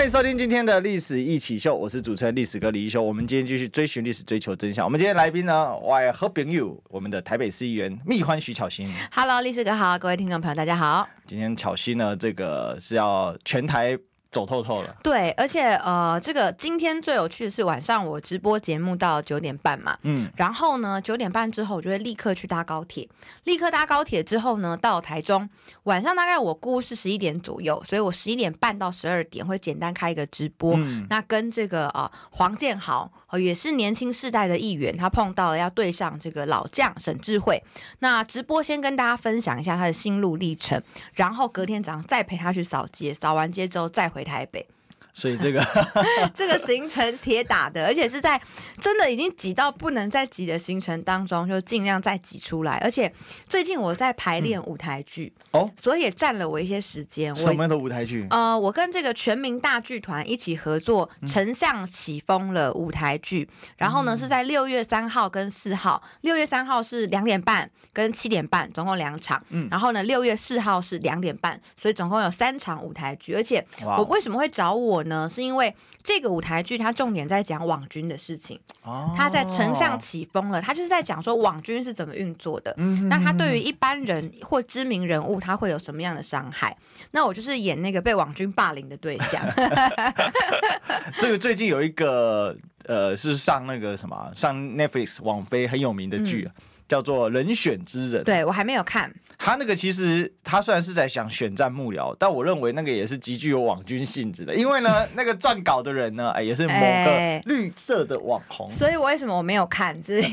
欢迎收听今天的历史一起秀，我是主持人历史哥李一修。我们今天继续追寻历史，追求真相。我们今天来宾呢，我和朋友，我们的台北市议员蜜欢徐巧芯。Hello，历史哥好，各位听众朋友大家好。今天巧芯呢，这个是要全台。走透透了，对，而且呃，这个今天最有趣的是晚上我直播节目到九点半嘛，嗯，然后呢九点半之后我就会立刻去搭高铁，立刻搭高铁之后呢到台中，晚上大概我估是十一点左右，所以我十一点半到十二点会简单开一个直播，嗯、那跟这个啊、呃、黄建豪。哦，也是年轻世代的一员，他碰到了要对上这个老将沈智慧。那直播先跟大家分享一下他的心路历程，然后隔天早上再陪他去扫街，扫完街之后再回台北。所以这个 这个行程铁打的，而且是在真的已经挤到不能再挤的行程当中，就尽量再挤出来。而且最近我在排练舞台剧、嗯、哦，所以也占了我一些时间。什么样的舞台剧？呃，我跟这个全民大剧团一起合作《丞相起风了》舞台剧，嗯、然后呢是在六月三号跟四号。六月三号是两点半跟七点半，总共两场。嗯，然后呢六月四号是两点半，所以总共有三场舞台剧。而且我为什么会找我？呢，是因为这个舞台剧它重点在讲网军的事情，哦，他在丞相起风了，他就是在讲说网军是怎么运作的，嗯，那他对于一般人或知名人物，他会有什么样的伤害？那我就是演那个被网军霸凌的对象。这个最近有一个呃，是上那个什么，上 Netflix 网飞很有名的剧。嗯叫做人选之人，对，我还没有看。他那个其实他虽然是在想选战幕僚，但我认为那个也是极具有网军性质的，因为呢，那个撰稿的人呢，哎，也是某个绿色的网红。欸、所以，我为什么我没有看？之类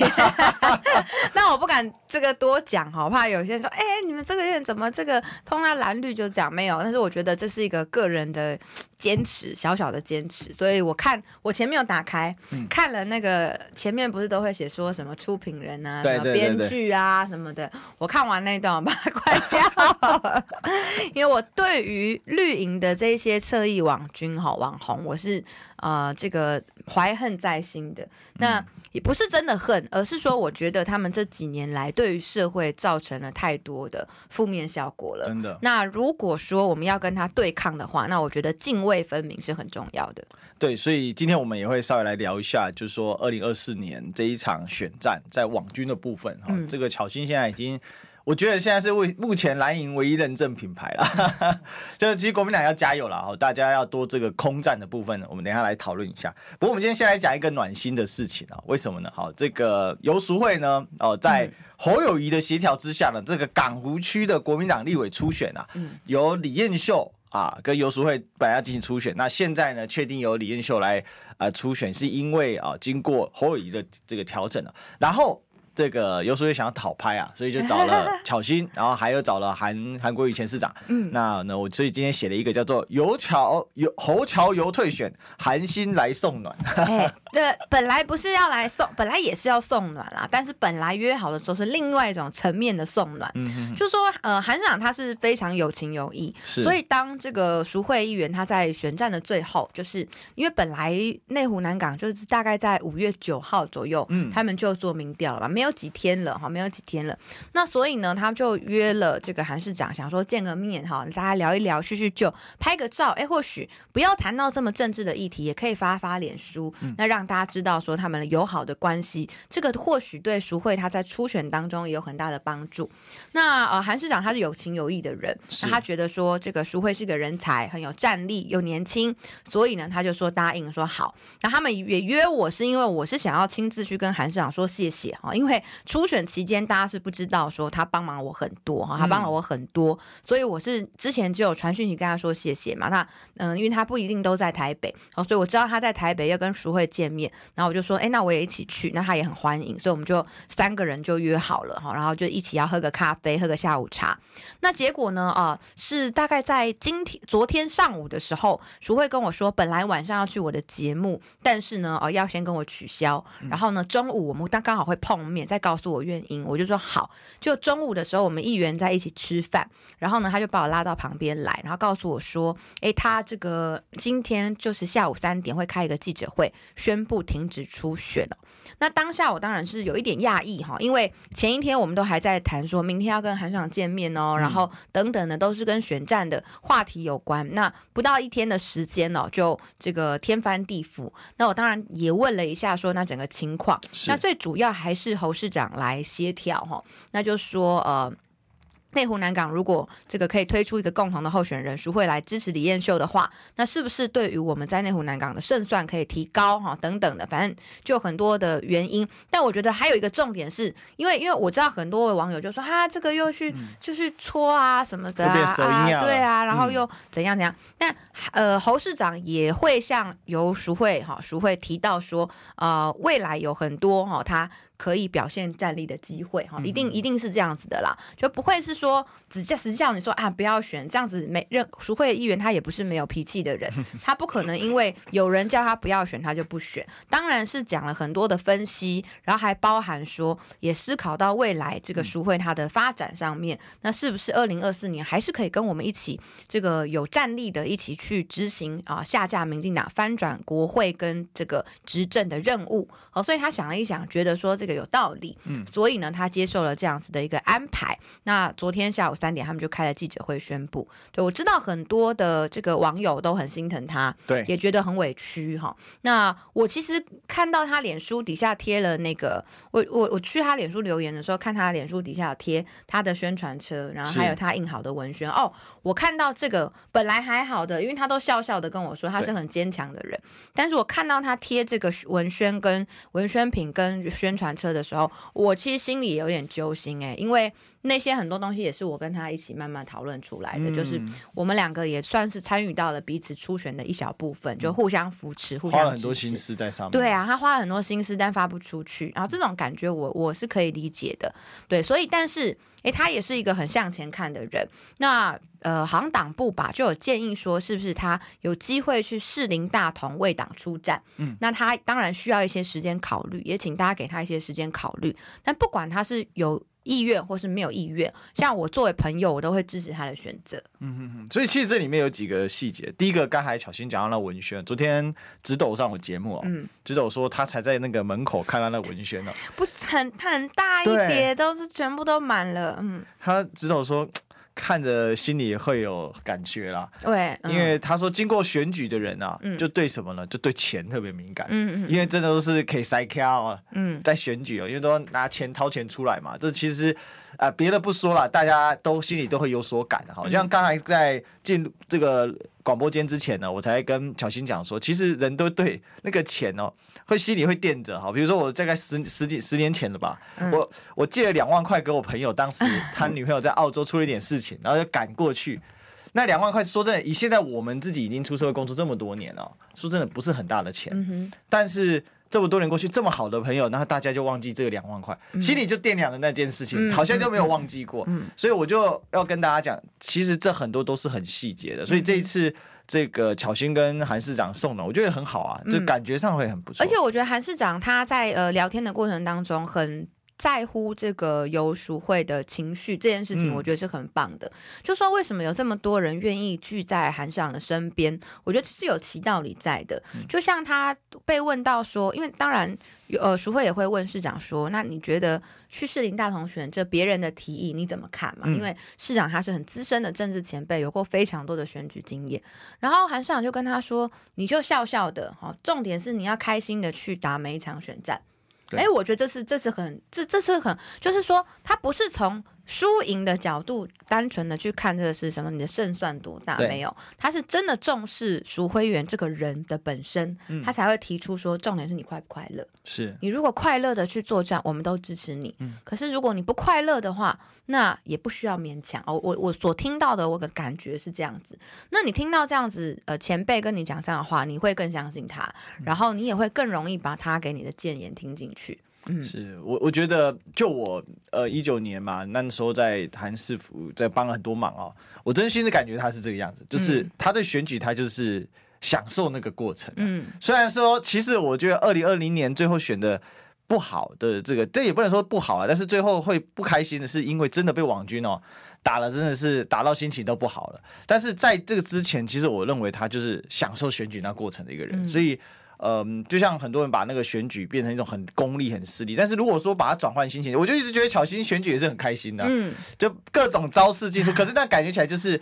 那我不敢这个多讲，好怕有些人说，哎、欸，你们这个人怎么这个碰到蓝绿就讲没有？但是我觉得这是一个个人的。坚持小小的坚持，所以我看我前面有打开、嗯、看了那个前面不是都会写说什么出品人啊、什么编剧啊什么的，我看完那段我把它关掉，因为我对于绿营的这些侧翼网军哈网红，我是呃这个怀恨在心的。那也不是真的恨，而是说我觉得他们这几年来对于社会造成了太多的负面效果了。真的。那如果说我们要跟他对抗的话，那我觉得泾渭分明是很重要的。对，所以今天我们也会稍微来聊一下，就是说二零二四年这一场选战在网军的部分哈，嗯、这个巧心现在已经。我觉得现在是为目前蓝营唯一认证品牌了，就是其实国民党要加油了哈，大家要多这个空战的部分，我们等一下来讨论一下。不过我们今天先来讲一个暖心的事情啊，为什么呢？好，这个游淑慧呢，哦，在侯友谊的协调之下呢，这个港湖区的国民党立委初选啊，由李彦秀啊跟游淑慧本来要进行初选，那现在呢，确定由李彦秀来啊初选，是因为啊经过侯友谊的这个调整了，然后。这个游淑慧想要讨拍啊，所以就找了巧心，然后还有找了韩韩国瑜前市长。嗯，那呢，我所以今天写了一个叫做“游巧游侯桥游退选，韩心来送暖”欸。这本来不是要来送，本来也是要送暖啦，但是本来约好的时候是另外一种层面的送暖。就说呃，韩市长他是非常有情有义，是所以当这个淑慧议员他在选战的最后，就是因为本来内湖南港就是大概在五月九号左右，嗯，他们就做民调了嘛，没有。几天了哈，没有几天了。那所以呢，他就约了这个韩市长，想说见个面哈，大家聊一聊，叙叙旧，拍个照。哎，或许不要谈到这么政治的议题，也可以发发脸书，嗯、那让大家知道说他们友好的关系。这个或许对淑慧她在初选当中也有很大的帮助。那呃，韩市长他是有情有义的人，那他觉得说这个淑慧是个人才，很有战力，又年轻，所以呢，他就说答应说好。那他们也约我是因为我是想要亲自去跟韩市长说谢谢哈，因为。初选期间，大家是不知道说他帮忙我很多哈，他帮了我很多，嗯、所以我是之前就有传讯息跟他说谢谢嘛。那嗯，因为他不一定都在台北，哦，所以我知道他在台北要跟淑慧见见面，然后我就说，哎，那我也一起去，那他也很欢迎，所以我们就三个人就约好了哈，然后就一起要喝个咖啡，喝个下午茶。那结果呢，啊、呃，是大概在今天昨天上午的时候，淑慧跟我说，本来晚上要去我的节目，但是呢，哦、呃，要先跟我取消，然后呢，中午我们刚刚好会碰面，再告诉我原因，我就说好。就中午的时候，我们议员在一起吃饭，然后呢，他就把我拉到旁边来，然后告诉我说，哎，他这个今天就是下午三点会开一个记者会，宣布停止初选了。那当下我当然是有一点讶异哈，因为前一天我们都还在谈说明天要跟韩市长见面哦，然后等等的都是跟选战的话题有关。那不到一天的时间哦，就这个天翻地覆。那我当然也问了一下说那整个情况，那最主要还是侯市长来协调哈，那就说呃。内湖南港如果这个可以推出一个共同的候选人，淑慧来支持李彦秀的话，那是不是对于我们在内湖南港的胜算可以提高哈？等等的，反正就很多的原因。但我觉得还有一个重点是，因为因为我知道很多的网友就说啊，这个又去就是搓啊什么的啊，啊，对啊，然后又怎样怎样。但呃，侯市长也会向由淑慧哈淑慧提到说，呃，未来有很多哈他。可以表现战力的机会哈，一定一定是这样子的啦，就不会是说只叫实际上你说啊不要选这样子，没任淑慧议员他也不是没有脾气的人，他不可能因为有人叫他不要选他就不选，当然是讲了很多的分析，然后还包含说也思考到未来这个淑慧他的发展上面，那是不是二零二四年还是可以跟我们一起这个有战力的一起去执行啊下架民进党翻转国会跟这个执政的任务，好，所以他想了一想，觉得说这个。有道理，嗯，所以呢，他接受了这样子的一个安排。那昨天下午三点，他们就开了记者会宣布。对，我知道很多的这个网友都很心疼他，对，也觉得很委屈哈。那我其实看到他脸书底下贴了那个，我我我去他脸书留言的时候，看他脸书底下有贴他的宣传车，然后还有他印好的文宣。哦，我看到这个本来还好的，因为他都笑笑的跟我说他是很坚强的人，但是我看到他贴这个文宣跟文宣品跟宣传。车的时候，我其实心里有点揪心哎，因为那些很多东西也是我跟他一起慢慢讨论出来的，嗯、就是我们两个也算是参与到了彼此初选的一小部分，就互相扶持，嗯、互相花了很多心思在上面。对啊，他花了很多心思，但发不出去，然后这种感觉我我是可以理解的。对，所以但是。诶，他也是一个很向前看的人。那呃，好像党部吧就有建议说，是不是他有机会去士林大同为党出战？嗯，那他当然需要一些时间考虑，也请大家给他一些时间考虑。但不管他是有意愿或是没有意愿，像我作为朋友，我都会支持他的选择。嗯哼哼。所以其实这里面有几个细节。第一个，刚才小新讲到那文轩，昨天直斗上我节目哦，嗯，直斗说他才在那个门口看到那文轩呢，不很很大一叠，都是全部都满了。嗯，他直斗说。看着心里会有感觉啦，对，因为他说经过选举的人啊，嗯、就对什么呢？就对钱特别敏感，嗯嗯，因为真的都是可以塞卡啊，嗯，在选举哦，因为都拿钱掏钱出来嘛，这其实啊，别的不说了，大家都心里都会有所感，好像刚才在进这个广播间之前呢，我才跟巧芯讲说，其实人都对那个钱哦。会心里会垫着哈，比如说我大概十十几十年前了吧，嗯、我我借了两万块给我朋友，当时 他女朋友在澳洲出了一点事情，然后就赶过去。那两万块说真的，以现在我们自己已经出社会工作这么多年了，说真的不是很大的钱。嗯、但是这么多年过去，这么好的朋友，然后大家就忘记这个两万块，嗯、心里就掂量的那件事情，好像就没有忘记过。所以我就要跟大家讲，其实这很多都是很细节的。所以这一次。这个巧心跟韩市长送的，我觉得很好啊，就感觉上会很不错。而且我觉得韩市长他在呃聊天的过程当中很在乎这个游淑慧的情绪这件事情，我觉得是很棒的。嗯、就说为什么有这么多人愿意聚在韩市长的身边，我觉得是有其道理在的。就像他被问到说，因为当然呃淑慧也会问市长说，那你觉得去士林大同选这别人的提议你怎么看嘛？嗯、因为市长他是很资深的政治前辈，有过非常多的选举经验。然后韩市长就跟他说，你就笑笑的哈，重点是你要开心的去打每一场选战。哎，我觉得这是这是很这这是很，就是说他不是从输赢的角度，单纯的去看这个是什么？你的胜算多大？没有，他是真的重视淑辉园这个人的本身，嗯、他才会提出说，重点是你快不快乐？是你如果快乐的去作战，我们都支持你。嗯、可是如果你不快乐的话，那也不需要勉强。哦，我我所听到的我的感觉是这样子。那你听到这样子，呃，前辈跟你讲这样的话，你会更相信他，嗯、然后你也会更容易把他给你的谏言听进去。是我，我觉得就我呃一九年嘛，那时候在韩市府在帮了很多忙哦。我真心的感觉他是这个样子，就是他的选举他就是享受那个过程。嗯，虽然说其实我觉得二零二零年最后选的不好的这个，这也不能说不好啊，但是最后会不开心的是因为真的被网军哦打了，真的是打到心情都不好了。但是在这个之前，其实我认为他就是享受选举那过程的一个人，所以。嗯，就像很多人把那个选举变成一种很功利、很势利，但是如果说把它转换心情，我就一直觉得巧心选举也是很开心的，嗯，就各种招式进出，可是那感觉起来就是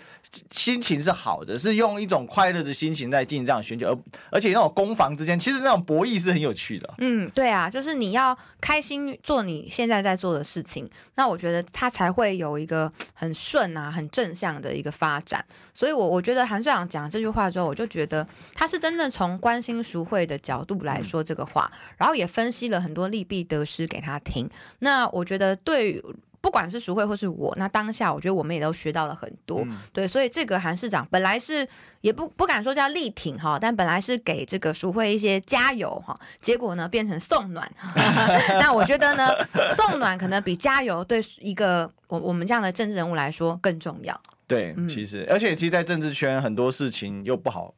心情是好的，是用一种快乐的心情在进行这样选举，而而且那种攻防之间，其实那种博弈是很有趣的。嗯，对啊，就是你要开心做你现在在做的事情，那我觉得它才会有一个很顺啊、很正向的一个发展。所以我我觉得韩社长讲这句话之后，我就觉得他是真的从关心淑慧的角度来说这个话，然后也分析了很多利弊得失给他听。那我觉得对，不管是淑慧或是我，那当下我觉得我们也都学到了很多。嗯、对，所以这个韩市长本来是也不不敢说叫力挺哈，但本来是给这个淑慧一些加油哈，结果呢变成送暖。那我觉得呢，送暖可能比加油对一个我我们这样的政治人物来说更重要。对，其实、嗯、而且其实，在政治圈很多事情又不好。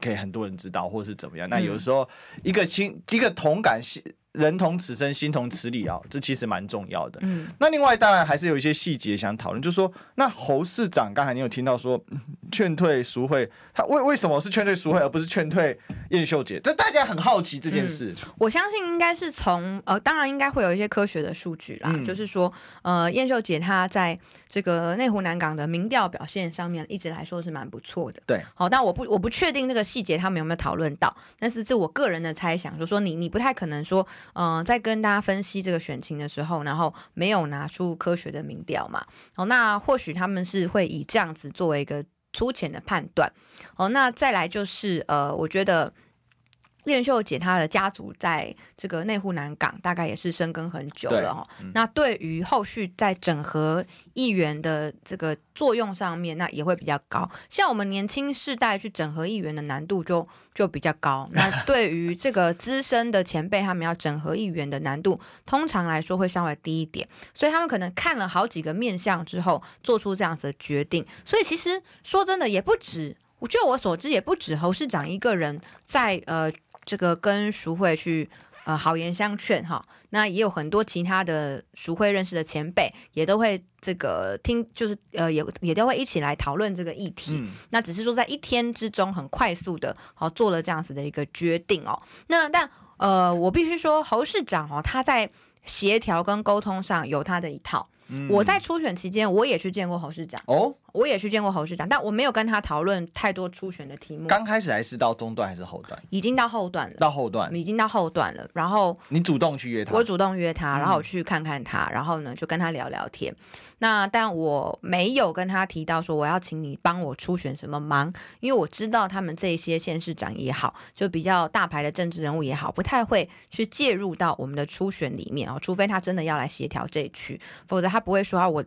给很多人知道，或是怎么样？那有时候一个亲，一个同感心。人同此生，心同此理啊，这其实蛮重要的。嗯，那另外当然还是有一些细节想讨论，就是说，那侯市长刚才你有听到说 劝退淑慧，他为为什么是劝退淑慧，而不是劝退燕秀姐？这大家很好奇这件事。嗯、我相信应该是从呃，当然应该会有一些科学的数据啦，嗯、就是说呃，燕秀姐她在这个内湖南港的民调表现上面一直来说是蛮不错的。对，好，但我不我不确定那个细节他们有没有讨论到，但是这我个人的猜想，就是说你你不太可能说。嗯、在跟大家分析这个选情的时候，然后没有拿出科学的民调嘛？哦，那或许他们是会以这样子作为一个粗浅的判断。哦，那再来就是呃，我觉得。晏秀姐她的家族在这个内湖南港大概也是深耕很久了哈，嗯、那对于后续在整合议员的这个作用上面，那也会比较高。像我们年轻世代去整合议员的难度就就比较高。那对于这个资深的前辈，他们要整合议员的难度，通常来说会稍微低一点。所以他们可能看了好几个面相之后，做出这样子的决定。所以其实说真的，也不止，据我所知，也不止侯市长一个人在呃。这个跟淑慧去呃好言相劝哈，那也有很多其他的淑慧认识的前辈也都会这个听，就是呃也也都会一起来讨论这个议题。嗯、那只是说在一天之中很快速的哦做了这样子的一个决定哦。那但呃我必须说侯市长哦他在协调跟沟通上有他的一套。嗯、我在初选期间我也去见过侯市长哦。我也去见过侯市长，但我没有跟他讨论太多初选的题目。刚开始还是到中段还是后段？已经到后段了。到后段，已经到后段了。然后你主动去约他？我主动约他，然后我去看看他，嗯、然后呢就跟他聊聊天。那但我没有跟他提到说我要请你帮我初选什么忙，因为我知道他们这些县市长也好，就比较大牌的政治人物也好，不太会去介入到我们的初选里面啊，除非他真的要来协调这一区，否则他不会说啊我。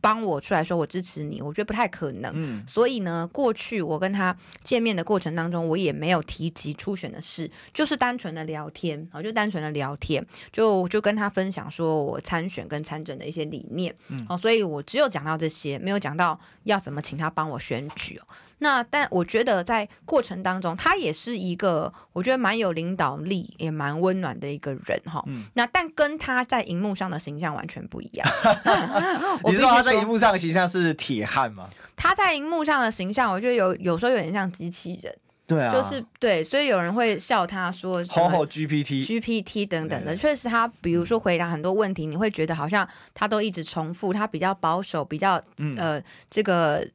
帮我出来说，我支持你，我觉得不太可能。嗯，所以呢，过去我跟他见面的过程当中，我也没有提及初选的事，就是单纯的聊天啊，就单纯的聊天，就就跟他分享说我参选跟参政的一些理念。嗯，哦，所以我只有讲到这些，没有讲到要怎么请他帮我选举哦。那但我觉得在过程当中，他也是一个我觉得蛮有领导力，也蛮温暖的一个人哈。嗯，那但跟他在荧幕上的形象完全不一样。你知道他在荧幕上的形象是铁汉吗？他在荧幕上的形象，我觉得有有时候有点像机器人。对啊，就是对，所以有人会笑他说吼吼 GPT GPT 等等的。确实，他比如说回答很多问题，你会觉得好像他都一直重复，他比较保守，比较呃这个。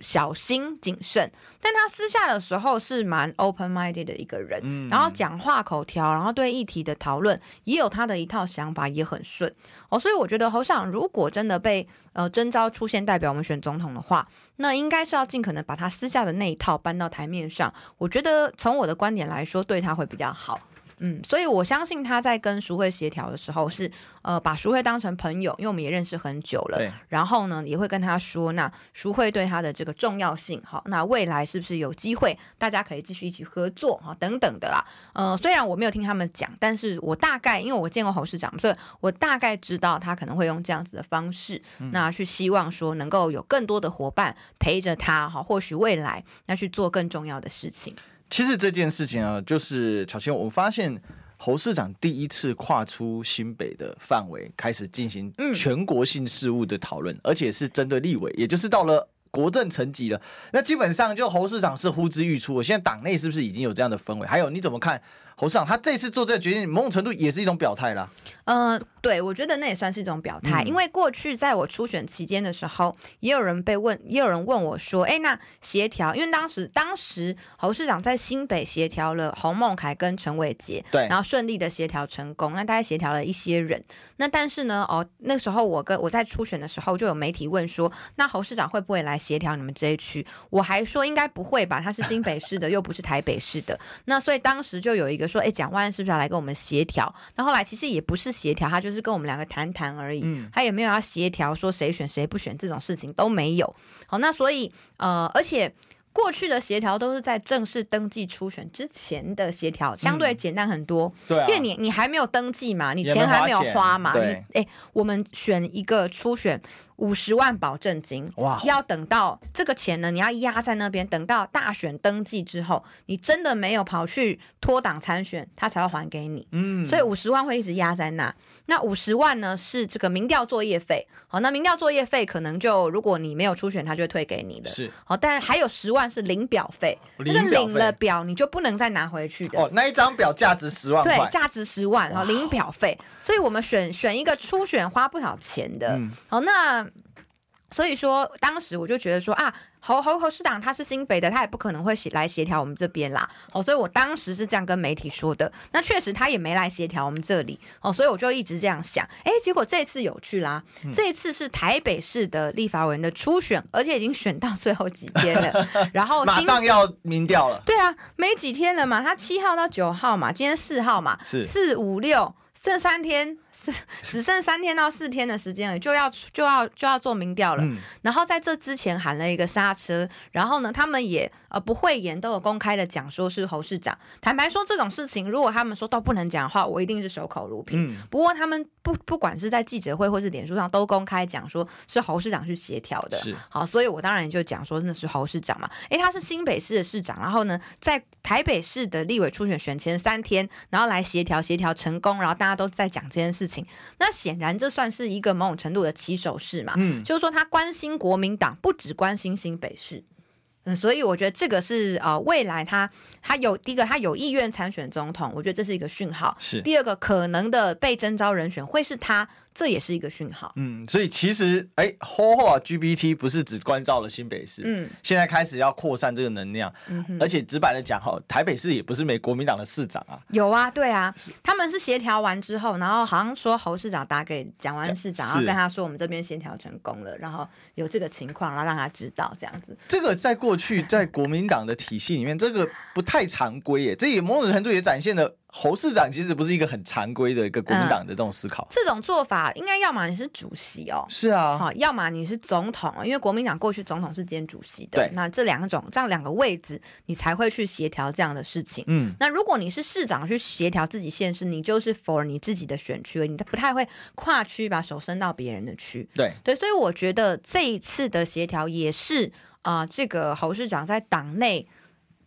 小心谨慎，但他私下的时候是蛮 open minded 的一个人，嗯、然后讲话口条，然后对议题的讨论也有他的一套想法，也很顺哦。所以我觉得侯市长如果真的被呃征召出现代表我们选总统的话，那应该是要尽可能把他私下的那一套搬到台面上。我觉得从我的观点来说，对他会比较好。嗯，所以我相信他在跟淑慧协调的时候是，呃，把淑慧当成朋友，因为我们也认识很久了。对。然后呢，也会跟他说，那淑慧对他的这个重要性，好，那未来是不是有机会，大家可以继续一起合作，哈，等等的啦。呃，虽然我没有听他们讲，但是我大概，因为我见过侯市长，所以我大概知道他可能会用这样子的方式，嗯、那去希望说能够有更多的伙伴陪着他，哈，或许未来要去做更重要的事情。其实这件事情啊，就是巧芯，我发现侯市长第一次跨出新北的范围，开始进行全国性事务的讨论，嗯、而且是针对立委，也就是到了国政层级了。那基本上就侯市长是呼之欲出。我现在党内是不是已经有这样的氛围？还有你怎么看？侯市长他这次做这个决定，某种程度也是一种表态啦。呃，对，我觉得那也算是一种表态，嗯、因为过去在我初选期间的时候，也有人被问，也有人问我说：“哎，那协调，因为当时当时侯市长在新北协调了洪孟凯跟陈伟杰，对，然后顺利的协调成功，那大概协调了一些人。那但是呢，哦，那时候我跟我在初选的时候，就有媒体问说，那侯市长会不会来协调你们这一区？我还说应该不会吧，他是新北市的，又不是台北市的。那所以当时就有一个。说哎，蒋万安是不是要来跟我们协调？那后来其实也不是协调，他就是跟我们两个谈谈而已，嗯、他也没有要协调说谁选谁不选这种事情都没有。好，那所以呃，而且过去的协调都是在正式登记初选之前的协调，相对简单很多。嗯、对、啊，因为你你还没有登记嘛，你钱还没有花嘛。对，哎，我们选一个初选。五十万保证金，哇！要等到这个钱呢，你要压在那边，等到大选登记之后，你真的没有跑去脱党参选，他才会还给你。嗯，所以五十万会一直压在那。那五十万呢是这个民调作业费，好，那民调作业费可能就如果你没有初选，他就会退给你的。是，好，但还有十万是领表费，那个领了表你就不能再拿回去的。哦，那一张表价值十万块，对，价值十万，然后领表费，所以我们选选一个初选花不少钱的。嗯，好，那。所以说，当时我就觉得说啊，侯侯侯市长他是新北的，他也不可能会来协调我们这边啦。哦，所以我当时是这样跟媒体说的。那确实他也没来协调我们这里。哦，所以我就一直这样想。哎，结果这次有趣啦，嗯、这次是台北市的立法委员的初选，而且已经选到最后几天了。然后马上要民调了。对啊，没几天了嘛，他七号到九号嘛，今天四号嘛，是四五六剩三天。只剩三天到四天的时间了，就要就要就要做民调了。嗯、然后在这之前喊了一个刹车，然后呢，他们也呃不讳言，都有公开的讲说是侯市长。坦白说，这种事情如果他们说都不能讲的话，我一定是守口如瓶。嗯、不过他们不不管是在记者会或是脸书上都公开讲说是侯市长去协调的。是好，所以我当然就讲说那是侯市长嘛。诶，他是新北市的市长，然后呢，在台北市的立委初选选前三天，然后来协调协调成功，然后大家都在讲这件事情。那显然这算是一个某种程度的起手式嘛，嗯，就是说他关心国民党，不只关心新北市，嗯，所以我觉得这个是呃未来他他有第一个他有意愿参选总统，我觉得这是一个讯号，是第二个可能的被征召人选会是他。这也是一个讯号，嗯，所以其实，哎，，HOHO G B T 不是只关照了新北市，嗯，现在开始要扩散这个能量，嗯哼，而且直白的讲，哈，台北市也不是没国民党的市长啊，有啊，对啊，他们是协调完之后，然后好像说侯市长打给蒋万市长，然后跟他说我们这边协调成功了，然后有这个情况，然后让他知道这样子。这个在过去在国民党的体系里面，这个不太常规耶，这也某种程度也展现了。侯市长其实不是一个很常规的一个国民党的这种思考，嗯，这种做法应该要么你是主席哦，是啊，好，要么你是总统，因为国民党过去总统是兼主席的，对，那这两种这样两个位置，你才会去协调这样的事情。嗯，那如果你是市长去协调自己县市，你就是 for 你自己的选区，你不太会跨区把手伸到别人的区。对。对，所以我觉得这一次的协调也是啊，呃，这个侯市长在党内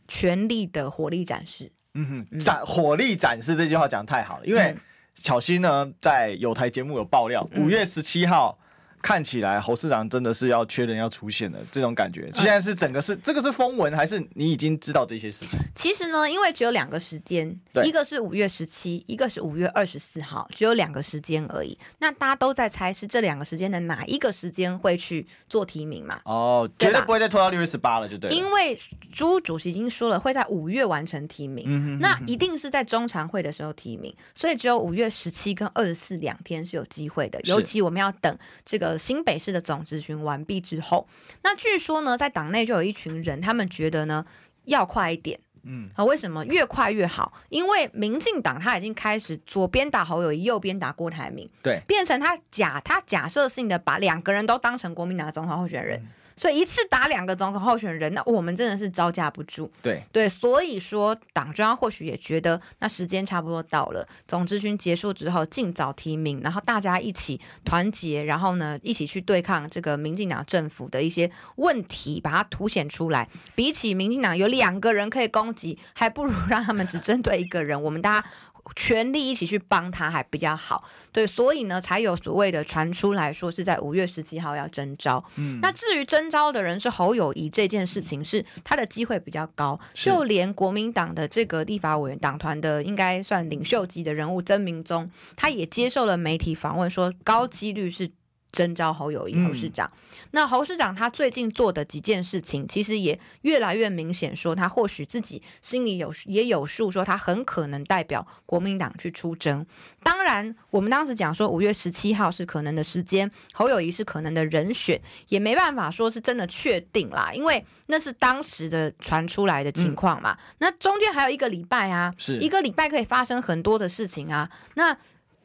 权力的火力展示。嗯哼，展火力展示这句话讲得太好了，因为巧心呢在有台节目有爆料，五、嗯、月十七号看起来侯市长真的是要缺人要出现了这种感觉。现在是整个是这个是风闻，还是你已经知道这些事情？其实呢，因为只有两个时间，一个是五月十七，一个是五月二十四号，只有两个时间而已。那大家都在猜是这两个时间的哪一个时间会去做提名嘛？哦，绝对不会再拖到六月十八了，就对。因为朱主席已经说了会在五月完成提名，嗯哼哼，那一定是在中常会的时候提名，所以只有五月十七跟二十四两天是有机会的。尤其我们要等这个新北市的总质询完毕之后，那据说呢，在党内就有一群人，他们觉得呢要快一点。嗯，啊，为什么越快越好？因为民进党他已经开始左边打侯友谊，右边打郭台铭，对，变成他假他假设性的把两个人都当成国民党的总统候选人。嗯所以一次打两个总统候选人，那我们真的是招架不住。对对，所以说党中央或许也觉得，那时间差不多到了，总咨询结束之后，尽早提名，然后大家一起团结，然后呢，一起去对抗这个民进党政府的一些问题，把它凸显出来。比起民进党有两个人可以攻击，还不如让他们只针对一个人。我们大家。全力一起去帮他还比较好，对，所以呢，才有所谓的传出来说是在五月十七号要征召。嗯，那至于征召的人是侯友谊这件事情，是他的机会比较高，就连国民党的这个立法委员党团的应该算领袖级的人物曾明宗，他也接受了媒体访问，说高几率是。征召侯友谊侯市长，嗯、那侯市长他最近做的几件事情，其实也越来越明显，说他或许自己心里有也有数，说他很可能代表国民党去出征。当然，我们当时讲说五月十七号是可能的时间，侯友谊是可能的人选，也没办法说是真的确定啦，因为那是当时的传出来的情况嘛。嗯、那中间还有一个礼拜啊，是一个礼拜可以发生很多的事情啊，那。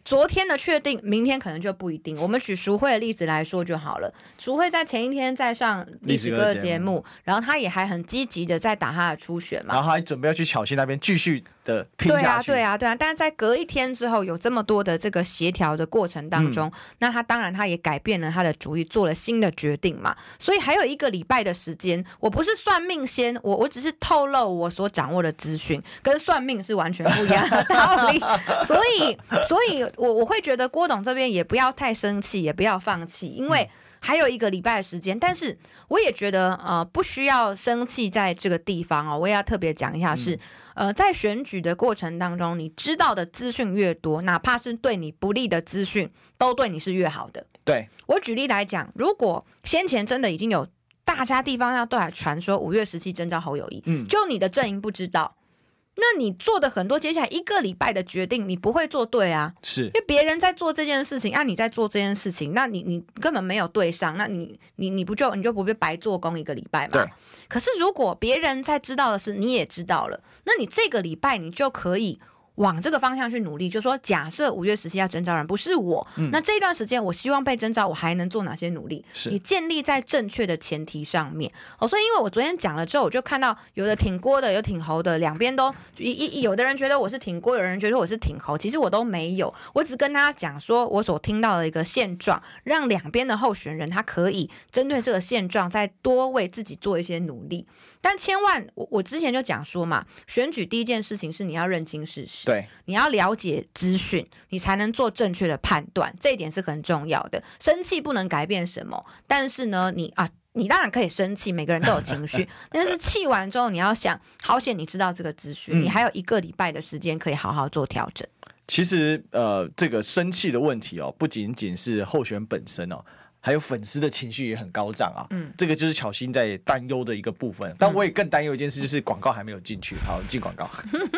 昨天的确定，明天可能就不一定。我们举淑慧的例子来说就好了。淑慧在前一天在上历史哥的节目，然后他也还很积极的在打他的初选嘛。然后他还准备要去巧芯那边继续的拼。对啊，对啊，对啊。但是在隔一天之后，有这么多的这个协调的过程当中，嗯、那他当然他也改变了他的主意，做了新的决定嘛。所以还有一个礼拜的时间，我不是算命先，我我只是透露我所掌握的资讯，跟算命是完全不一样的道理。所以，所以。我我会觉得郭董这边也不要太生气，也不要放弃，因为还有一个礼拜的时间。但是我也觉得呃不需要生气，在这个地方哦，我也要特别讲一下是，是呃在选举的过程当中，你知道的资讯越多，哪怕是对你不利的资讯，都对你是越好的。对，我举例来讲，如果先前真的已经有大家地方上都还传说五月十七征召侯友谊，嗯，就你的阵营不知道。那你做的很多，接下来一个礼拜的决定，你不会做对啊？是，因为别人在做这件事情，啊，你在做这件事情，那你你根本没有对上，那你你你不就你就不会白做工一个礼拜嘛？对。可是如果别人在知道的是，你也知道了，那你这个礼拜你就可以。往这个方向去努力，就是说，假设五月十七要征召人不是我，嗯、那这一段时间我希望被征召，我还能做哪些努力？是你建立在正确的前提上面。哦，所以因为我昨天讲了之后，我就看到有的挺郭的，有挺侯的，两边都一一有的人觉得我是挺郭，有人觉得我是挺侯，其实我都没有，我只跟大家讲说我所听到的一个现状，让两边的候选人他可以针对这个现状再多为自己做一些努力。但千万，我我之前就讲说嘛，选举第一件事情是你要认清事实，对，你要了解资讯，你才能做正确的判断，这一点是很重要的。生气不能改变什么，但是呢，你啊，你当然可以生气，每个人都有情绪，但是气完之后，你要想，好险你知道这个资讯，嗯、你还有一个礼拜的时间可以好好做调整。其实，呃，这个生气的问题哦，不仅仅是候选本身哦。还有粉丝的情绪也很高涨啊，嗯，这个就是巧心在担忧的一个部分。但我也更担忧一件事，就是广告还没有进去。好，进广告。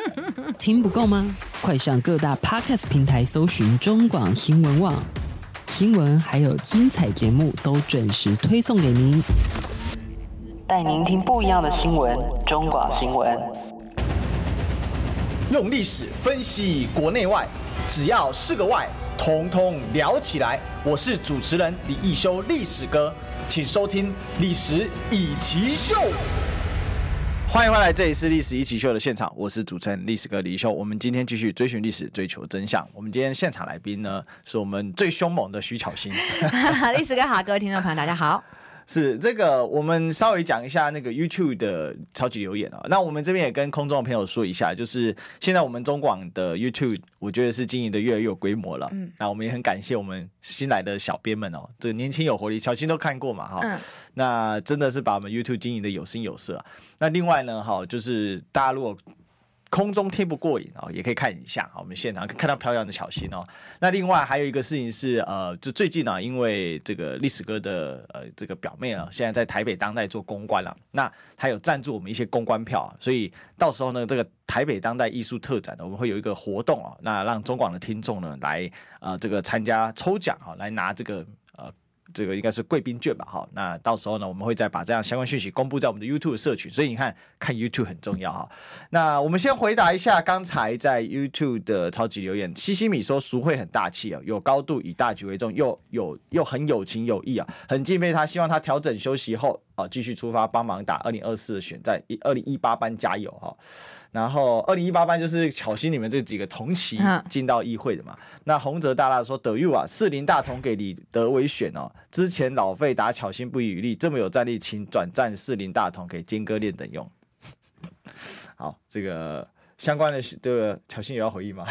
听不够吗？快上各大 Podcast 平台搜寻中广新闻网，新闻还有精彩节目都准时推送给您，带您听不一样的新闻。中广新闻，用历史分析国内外，只要是个“外”。通通聊起来！我是主持人李一修，历史哥，请收听《历史易起 SHOW》。欢迎回来，这里是《历史一起 SHOW》的现场，我是主持人历史哥李易修。我们今天继续追寻历史，追求真相。我们今天现场来宾呢，是我们最凶猛的徐巧芯。历史哥好，各位听众朋友，大家好。是这个，我们稍微讲一下那个 YouTube 的超级留言啊。那我们这边也跟空中的朋友说一下，就是现在我们中广的 YouTube，我觉得是经营的越来越有规模了。嗯，那我们也很感谢我们新来的小编们哦，这个年轻有活力，小新都看过嘛哈。嗯。那真的是把我们 YouTube 经营的有声有色。那另外呢，哈，就是大家如果。空中听不过瘾啊，也可以看一下。好，我们现场看到漂亮的巧芯哦。那另外还有一个事情是，呃，就最近呢，因为这个历史哥的呃这个表妹啊，现在在台北当代做公关了，那他有赞助我们一些公关票，所以到时候呢，这个台北当代艺术特展呢，我们会有一个活动啊，那让中广的听众呢来呃这个参加抽奖哈，来拿这个。这个应该是贵宾券吧，哈，那到时候呢，我们会再把这样相关讯息公布在我们的 YouTube 社群，所以你看看 YouTube 很重要哈。那我们先回答一下刚才在 YouTube 的超级留言，西西米说俗惠很大气啊，有高度，以大局为重，又有又很有情有义啊，很敬佩他，希望他调整休息后啊继续出发帮忙打二零二四的选战，二零一八班加油哈。然后二零一八班就是巧心你们这几个同期进到议会的嘛。嗯、那洪泽大大说德裕啊，四林大同给李德伟选哦。之前老费打巧心不遗余力，这么有战力，请转战四林大同给金哥练等用。好，这个。相关的这个巧心有要回应吗？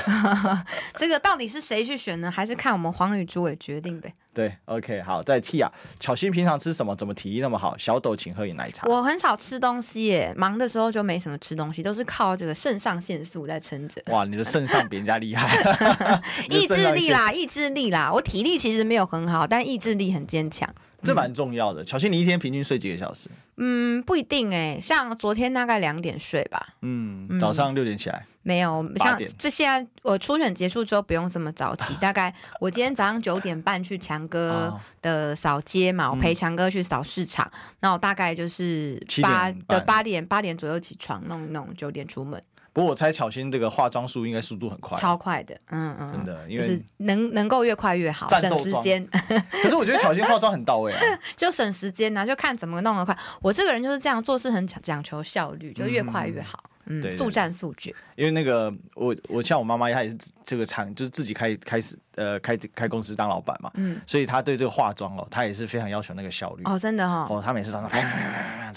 这个到底是谁去选呢？还是看我们黄宇诸委决定呗？对，OK，好，再替啊。巧心平常吃什么？怎么体力那么好？小斗请喝饮奶茶。我很少吃东西耶，忙的时候就没什么吃东西，都是靠这个肾上腺素在撑着。哇，你的肾上比人家厉害。意志力啦，意志力啦，我体力其实没有很好，但意志力很坚强。这蛮重要的。小新，你一天平均睡几个小时？嗯，不一定哎，像昨天大概两点睡吧。嗯，早上六点起来？没有，像这现在我初选结束之后不用这么早起，大概我今天早上九点半去强哥的扫街嘛，我陪强哥去扫市场，那我大概就是八的八点八点左右起床，弄弄九点出门。不过我猜巧心这个化妆术应该速度很快，超快的，嗯嗯，真的，因为是能能够越快越好，省时间。可是我觉得巧心化妆很到位啊，就省时间呐，就看怎么弄得快。我这个人就是这样做事，很讲讲求效率，就越快越好。嗯，速战速决。因为那个我我像我妈妈，她也是这个厂，就是自己开开始呃开开公司当老板嘛，嗯，所以她对这个化妆哦，她也是非常要求那个效率。哦，真的哈，哦，她每次早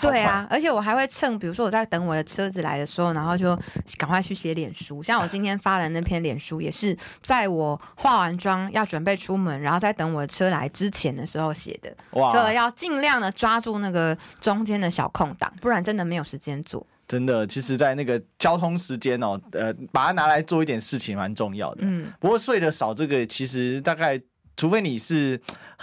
上，对啊，而且我还会趁，比如说我在等我的车子来的时候，然后就赶快去写脸书。像我今天发的那篇脸书，也是在我化完妆要准备出门，然后在等我的车来之前的时候写的，哇，就要尽量的抓住那个中间的小空档，不然真的没有时间做。真的，其实，在那个交通时间哦，呃，把它拿来做一点事情蛮重要的。嗯，不过睡得少，这个其实大概。除非你是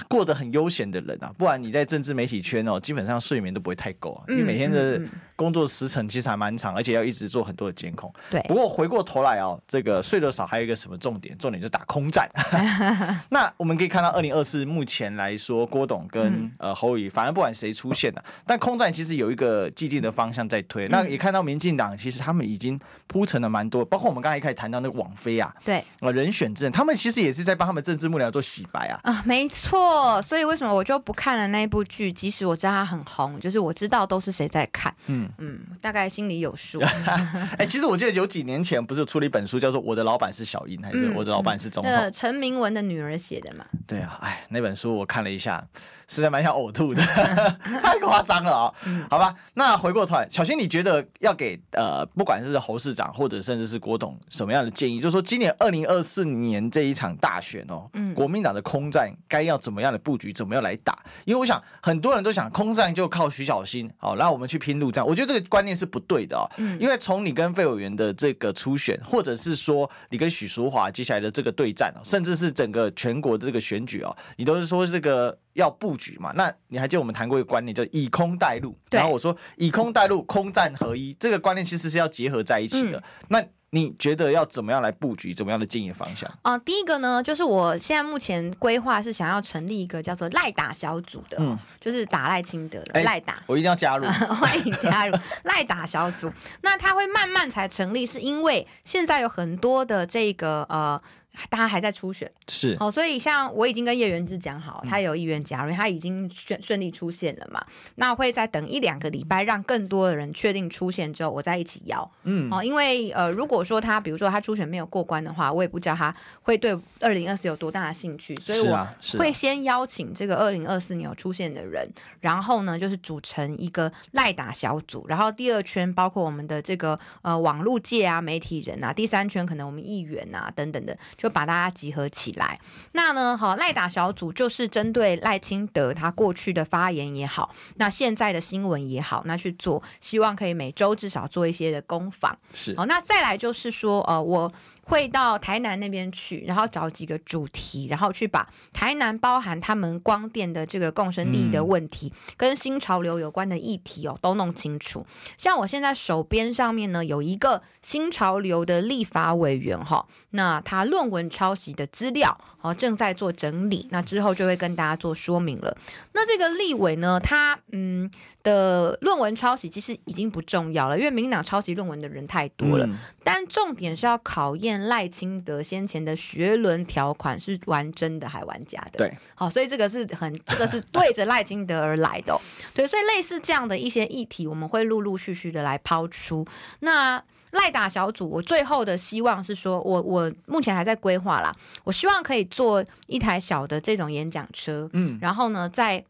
过得很悠闲的人啊，不然你在政治媒体圈哦，基本上睡眠都不会太够啊。因为每天的工作时程其实还蛮长，而且要一直做很多的监控。对。不过回过头来哦，这个睡得少还有一个什么重点？重点就是打空战。那我们可以看到，二零二四目前来说，郭董跟呃侯友宜，反正不管谁出现了，但空战其实有一个既定的方向在推。那也看到民进党其实他们已经铺陈了蛮多，包括我们刚才一开始谈到那个网飞啊，对，呃人选之人，他们其实也是在帮他们政治幕僚做洗。白啊啊，没错，所以为什么我就不看了那一部剧？即使我知道它很红，就是我知道都是谁在看，嗯嗯，大概心里有数。哎、欸，其实我记得有几年前不是出了一本书，叫做《我的老板是小英》，还是《我的老板是总统》？呃、嗯，陈明文的女儿写的嘛。对啊，哎，那本书我看了一下，实在蛮想呕吐的，太夸张了啊、哦！嗯、好吧，那回过头来，小新，你觉得要给呃，不管是侯市长或者甚至是郭董什么样的建议？就是说，今年二零二四年这一场大选哦，嗯，国民党的空战该要怎么样的布局，怎么样来打？因为我想很多人都想空战就靠徐小新，好，然后我们去拼陆战。我觉得这个观念是不对的哦。嗯，因为从你跟费委员的这个初选，或者是说你跟许淑华接下来的这个对战，甚至是整个全国的这个选举哦，你都是说这个要布局嘛？那你还记得我们谈过一个观念，叫以空带陆。然后我说以空带陆，空战合一，这个观念其实是要结合在一起的。嗯、那你觉得要怎么样来布局？怎么样的经营方向？啊、呃，第一个呢，就是我现在目前规划是想要成立一个叫做赖打小组的，嗯，就是打赖清德的赖、欸、打，我一定要加入，欢迎加入赖打小组。那他会慢慢才成立，是因为现在有很多的这个呃。大家还在初选，是哦，所以像我已经跟叶元之讲好，他有意愿加入，他已经顺顺利出现了嘛。那会再等一两个礼拜，让更多的人确定出现之后，我再一起邀。嗯，哦，因为呃，如果说他比如说他初选没有过关的话，我也不知道他会对二零二四有多大的兴趣，所以我会先邀请这个二零二四年有出现的人，然后呢，就是组成一个赖打小组，然后第二圈包括我们的这个呃网络界啊、媒体人啊，第三圈可能我们议员啊等等的。就把大家集合起来，那呢，好赖打小组就是针对赖清德他过去的发言也好，那现在的新闻也好，那去做，希望可以每周至少做一些的攻防。是，好，那再来就是说，呃，我。会到台南那边去，然后找几个主题，然后去把台南包含他们光电的这个共生利益的问题，嗯、跟新潮流有关的议题哦，都弄清楚。像我现在手边上面呢，有一个新潮流的立法委员哈，那他论文抄袭的资料哦正在做整理，那之后就会跟大家做说明了。那这个立委呢，他嗯的论文抄袭其实已经不重要了，因为民进党抄袭论文的人太多了，嗯、但重点是要考验。赖清德先前的学伦条款是玩真的还玩假的？对，好，所以这个是很，这个是对着赖清德而来的哦。对，所以类似这样的一些议题，我们会陆陆续续的来抛出。那赖打小组，我最后的希望是说，我我目前还在规划啦，我希望可以做一台小的这种演讲车，嗯，然后呢，在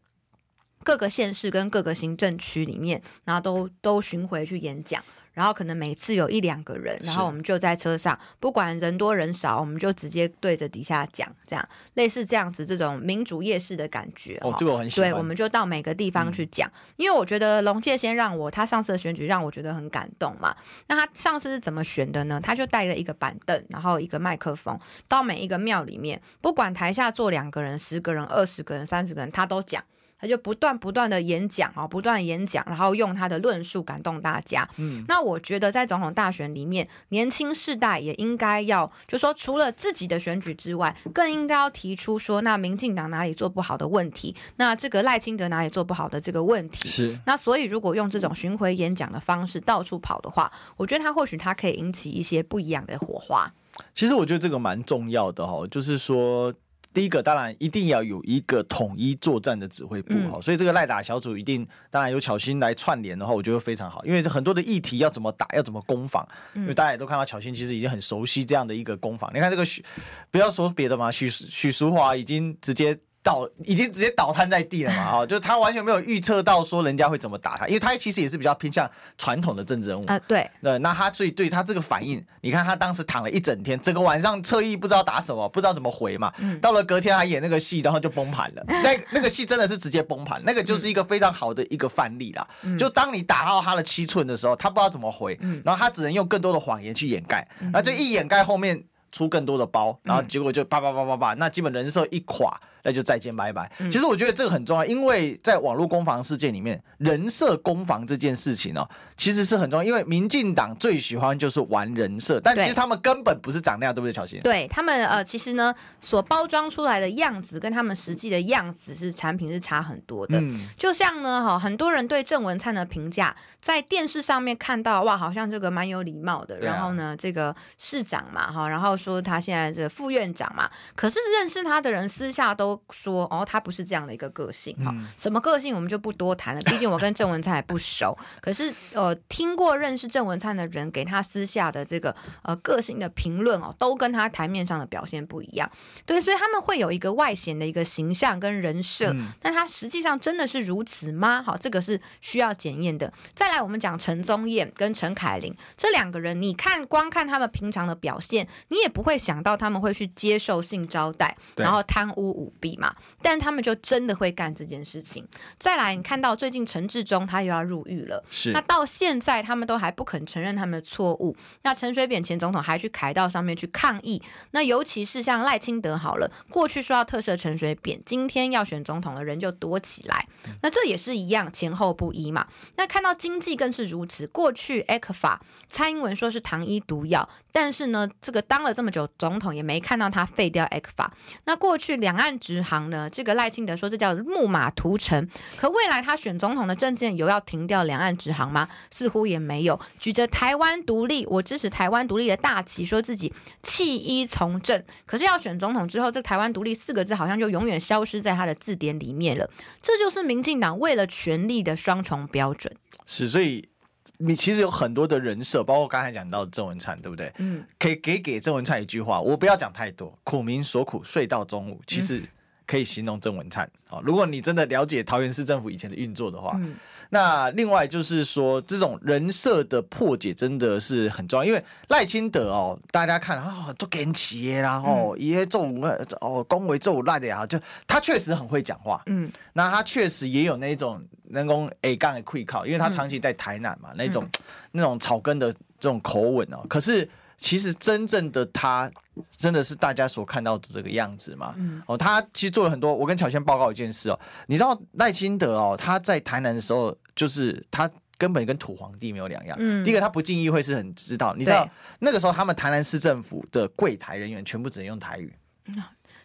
各个县市跟各个行政区里面，然后都都巡回去演讲。然后可能每次有一两个人，然后我们就在车上，不管人多人少，我们就直接对着底下讲，这样类似这样子这种民主夜市的感觉。哦，这个我很喜欢。对，我们就到每个地方去讲，嗯、因为我觉得龙介先让我他上次的选举让我觉得很感动嘛。那他上次是怎么选的呢？他就带了一个板凳，然后一个麦克风，到每一个庙里面，不管台下坐两个人、十个人、二十个人、三十个人，他都讲。他就不断不断的演讲啊，不断演讲，然后用他的论述感动大家。嗯，那我觉得在总统大选里面，年轻世代也应该要，就说除了自己的选举之外，更应该要提出说，那民进党哪里做不好的问题，那这个赖清德哪里做不好的这个问题。是。那所以如果用这种巡回演讲的方式到处跑的话，我觉得他或许他可以引起一些不一样的火花。其实我觉得这个蛮重要的哈，就是说。第一个当然一定要有一个统一作战的指挥部哈，嗯、所以这个赖打小组一定当然有巧心来串联的话，我觉得非常好，因为很多的议题要怎么打，要怎么攻防，嗯、因为大家也都看到巧心其实已经很熟悉这样的一个攻防。你看这个许，不要说别的嘛，许许淑华已经直接。倒已经直接倒瘫在地了嘛？哦，就是他完全没有预测到说人家会怎么打他，因为他其实也是比较偏向传统的政治人物啊。对，对，那他所以对他这个反应，你看他当时躺了一整天，整个晚上侧翼不知道打什么，不知道怎么回嘛。嗯、到了隔天还演那个戏，然后就崩盘了。那那个戏真的是直接崩盘，那个就是一个非常好的一个范例啦。嗯、就当你打到他的七寸的时候，他不知道怎么回，嗯、然后他只能用更多的谎言去掩盖，那这一掩盖后面出更多的包，然后结果就叭叭叭叭叭，那基本人设一垮。那就再见拜拜。其实我觉得这个很重要，因为在网络攻防事件里面，人设攻防这件事情哦，其实是很重要。因为民进党最喜欢就是玩人设，但其实他们根本不是长那样，对不对，乔欣？对他们呃，其实呢，所包装出来的样子跟他们实际的样子是产品是差很多的。嗯，就像呢，哈，很多人对郑文灿的评价，在电视上面看到哇，好像这个蛮有礼貌的。然后呢，这个市长嘛，哈，然后说他现在这个副院长嘛，可是认识他的人私下都。说哦，他不是这样的一个个性哈，嗯、什么个性我们就不多谈了。毕竟我跟郑文灿也不熟，可是呃，听过认识郑文灿的人给他私下的这个呃个性的评论哦，都跟他台面上的表现不一样。对，所以他们会有一个外显的一个形象跟人设，嗯、但他实际上真的是如此吗？好，这个是需要检验的。再来，我们讲陈宗彦跟陈凯琳这两个人，你看光看他们平常的表现，你也不会想到他们会去接受性招待，然后贪污舞弊。嘛，但他们就真的会干这件事情。再来，你看到最近陈志忠他又要入狱了，是那到现在他们都还不肯承认他们的错误。那陈水扁前总统还去凯道上面去抗议。那尤其是像赖清德好了，过去说要特赦陈水扁，今天要选总统的人就多起来。那这也是一样前后不一嘛。那看到经济更是如此。过去 ECFA 蔡英文说是糖衣毒药，但是呢，这个当了这么久总统，也没看到他废掉 ECFA。那过去两岸直航呢？这个赖清德说这叫木马屠城。可未来他选总统的政见有要停掉两岸直航吗？似乎也没有。举着台湾独立，我支持台湾独立的大旗，说自己弃医从政。可是要选总统之后，这台湾独立四个字好像就永远消失在他的字典里面了。这就是民进党为了权力的双重标准。是，所以。你其实有很多的人设，包括刚才讲到郑文灿，对不对？嗯，可以给给郑文灿一句话，我不要讲太多。苦民所苦，睡到中午，其实可以形容郑文灿。好，如果你真的了解桃园市政府以前的运作的话。嗯那另外就是说，这种人设的破解真的是很重要，因为赖清德哦，大家看啊，做跟企业啦，哦，也这种哦，恭维这种烂的呀，就他确实很会讲话，嗯，那他确实也有那种能够 A 杠的气口，因为他长期在台南嘛，那种那种草根的这种口吻哦，可是。其实真正的他，真的是大家所看到的这个样子嘛？嗯、哦，他其实做了很多。我跟巧轩报告一件事哦，你知道赖清德哦，他在台南的时候，就是他根本跟土皇帝没有两样。嗯，第一个他不进议会是很知道，你知道那个时候他们台南市政府的柜台人员全部只能用台语，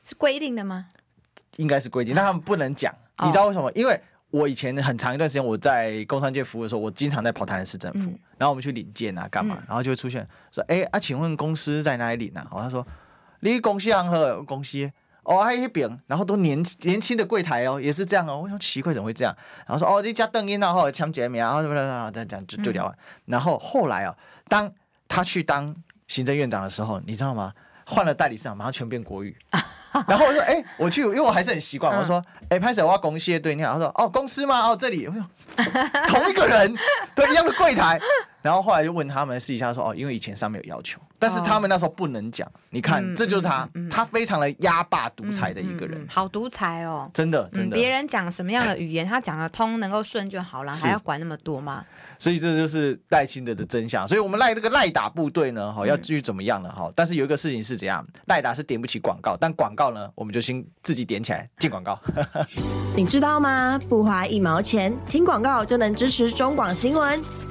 是规定的吗？应该是规定，但他们不能讲。哦、你知道为什么？因为。我以前很长一段时间我在工商界服务的时候，我经常在跑台南市政府，嗯、然后我们去领件啊，干嘛，嗯、然后就会出现说，哎啊，请问公司在哪里领啊？然后他说，你公司行和公司，哦，还有一饼，然后都年年轻的柜台哦，也是这样哦，我想奇怪怎么会这样？然后说，哦，这家邓英然后抢姐妹啊，然后什么的，这样就就聊完。嗯、然后后来啊，当他去当行政院长的时候，你知道吗？换了代理市长，马上全变国语。然后我说，哎、欸，我去，因为我还是很习惯。我说，哎、欸，拍手我要公司对，你好。他说，哦，公司吗？哦，这里。我说，同一个人，对，一样的柜台。然后后来就问他们试一下，说，哦，因为以前上面有要求。但是他们那时候不能讲，你看，嗯、这就是他，嗯嗯、他非常的压霸独裁的一个人，嗯嗯、好独裁哦，真的，真的。别人讲什么样的语言，他讲得通，能够顺就好了，是还要管那么多吗？所以这就是赖清德的真相。所以我们赖这个赖打部队呢，哈，要至于怎么样呢？哈，但是有一个事情是怎样，赖打是点不起广告，但广告呢，我们就先自己点起来进广告。你知道吗？不花一毛钱，听广告就能支持中广新闻。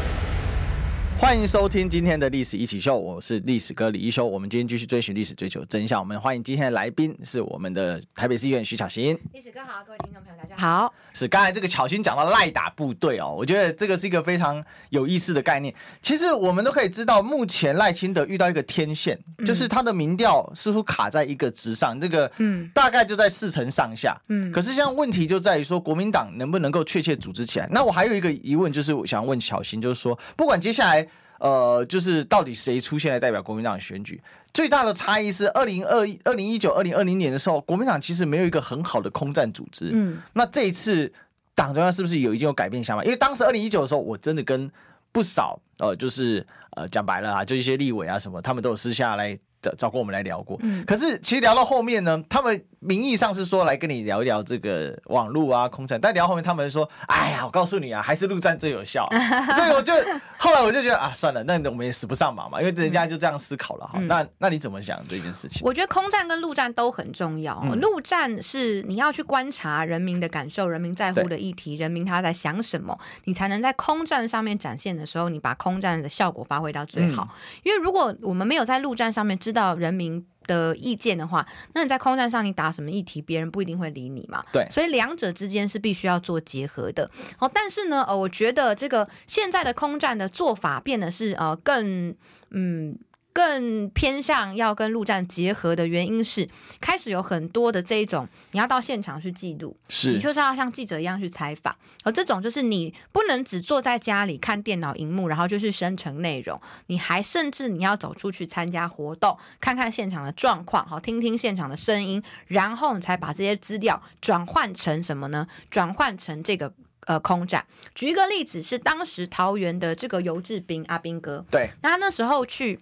欢迎收听今天的历史一起秀，我是历史哥李一修。我们今天继续追寻历史，追求真相。我们欢迎今天的来宾是我们的台北市议员徐巧芯。历史哥好，各位听众朋友大家好。是刚才这个巧芯讲到赖打部队哦，我觉得这个是一个非常有意思的概念。其实我们都可以知道，目前赖清德遇到一个天线，嗯、就是他的民调似乎卡在一个值上，这个嗯，大概就在四成上下。嗯，可是现在问题就在于说，国民党能不能够确切组织起来？那我还有一个疑问，就是我想问巧芯，就是说，不管接下来。呃，就是到底谁出现来代表国民党的选举？最大的差异是二零二一、二零一九、二零二零年的时候，国民党其实没有一个很好的空战组织。嗯，那这一次党中央是不是有已经有改变想法？因为当时二零一九的时候，我真的跟不少呃，就是呃讲白了啊，就一些立委啊什么，他们都有私下来。找找过我们来聊过，嗯，可是其实聊到后面呢，他们名义上是说来跟你聊一聊这个网络啊、空战，但聊后面他们说，哎呀，我告诉你啊，还是陆战最有效。所以我就 后来我就觉得啊，算了，那我们也使不上忙嘛，因为人家就这样思考了哈。嗯、那那你怎么想这件事情？我觉得空战跟陆战都很重要。嗯、陆战是你要去观察人民的感受，人民在乎的议题，人民他在想什么，你才能在空战上面展现的时候，你把空战的效果发挥到最好。嗯、因为如果我们没有在陆战上面知道人民的意见的话，那你在空战上你打什么议题，别人不一定会理你嘛。对，所以两者之间是必须要做结合的。哦，但是呢，呃，我觉得这个现在的空战的做法变得是呃更嗯。更偏向要跟陆战结合的原因是，开始有很多的这一种，你要到现场去记录，是，你就是要像记者一样去采访，而这种就是你不能只坐在家里看电脑荧幕，然后就去生成内容，你还甚至你要走出去参加活动，看看现场的状况，好，听听现场的声音，然后你才把这些资料转换成什么呢？转换成这个呃空战。举一个例子，是当时桃园的这个游志斌阿斌哥，对，那他那时候去。